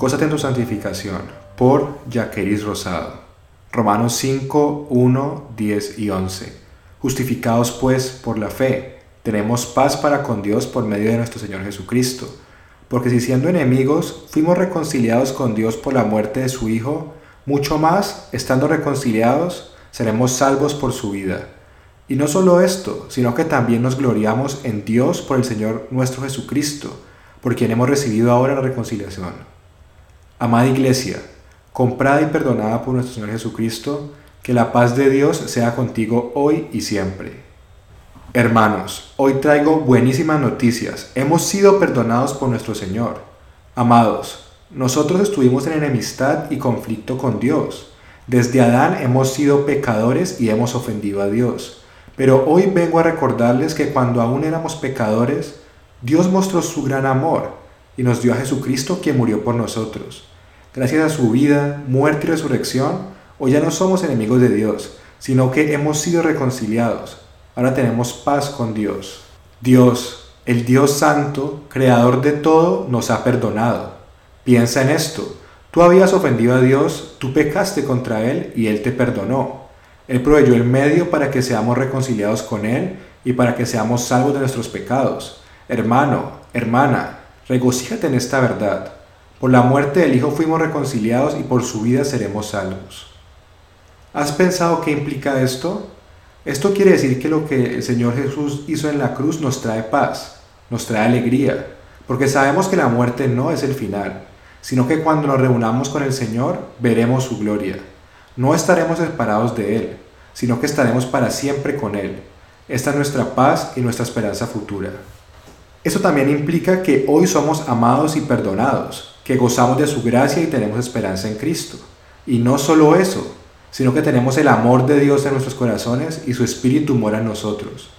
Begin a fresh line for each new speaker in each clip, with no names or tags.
Gózate en tu santificación. Por Jaqueris Rosado. Romanos 5, 1, 10 y 11. Justificados pues por la fe, tenemos paz para con Dios por medio de nuestro Señor Jesucristo. Porque si siendo enemigos fuimos reconciliados con Dios por la muerte de su Hijo, mucho más, estando reconciliados, seremos salvos por su vida. Y no solo esto, sino que también nos gloriamos en Dios por el Señor nuestro Jesucristo, por quien hemos recibido ahora la reconciliación. Amada Iglesia, comprada y perdonada por nuestro Señor Jesucristo, que la paz de Dios sea contigo hoy y siempre. Hermanos, hoy traigo buenísimas noticias. Hemos sido perdonados por nuestro Señor. Amados, nosotros estuvimos en enemistad y conflicto con Dios. Desde Adán hemos sido pecadores y hemos ofendido a Dios. Pero hoy vengo a recordarles que cuando aún éramos pecadores, Dios mostró su gran amor y nos dio a Jesucristo quien murió por nosotros. Gracias a su vida, muerte y resurrección, hoy ya no somos enemigos de Dios, sino que hemos sido reconciliados. Ahora tenemos paz con Dios. Dios, el Dios Santo, Creador de todo, nos ha perdonado. Piensa en esto. Tú habías ofendido a Dios, tú pecaste contra Él y Él te perdonó. Él proveyó el medio para que seamos reconciliados con Él y para que seamos salvos de nuestros pecados. Hermano, hermana, regocíjate en esta verdad. Por la muerte del Hijo fuimos reconciliados y por su vida seremos salvos. ¿Has pensado qué implica esto? Esto quiere decir que lo que el Señor Jesús hizo en la cruz nos trae paz, nos trae alegría, porque sabemos que la muerte no es el final, sino que cuando nos reunamos con el Señor veremos su gloria. No estaremos separados de Él, sino que estaremos para siempre con Él. Esta es nuestra paz y nuestra esperanza futura. Eso también implica que hoy somos amados y perdonados, que gozamos de su gracia y tenemos esperanza en Cristo. Y no solo eso, sino que tenemos el amor de Dios en nuestros corazones y su Espíritu mora en nosotros.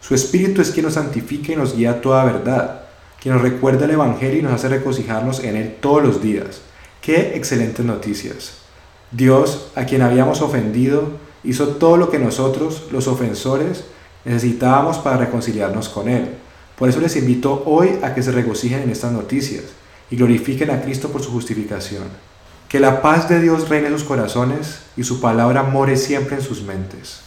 Su Espíritu es quien nos santifica y nos guía a toda verdad, quien nos recuerda el Evangelio y nos hace regocijarnos en él todos los días. ¡Qué excelentes noticias! Dios, a quien habíamos ofendido, hizo todo lo que nosotros, los ofensores, necesitábamos para reconciliarnos con Él. Por eso les invito hoy a que se regocijen en estas noticias y glorifiquen a Cristo por su justificación. Que la paz de Dios reine en sus corazones y su palabra more siempre en sus mentes.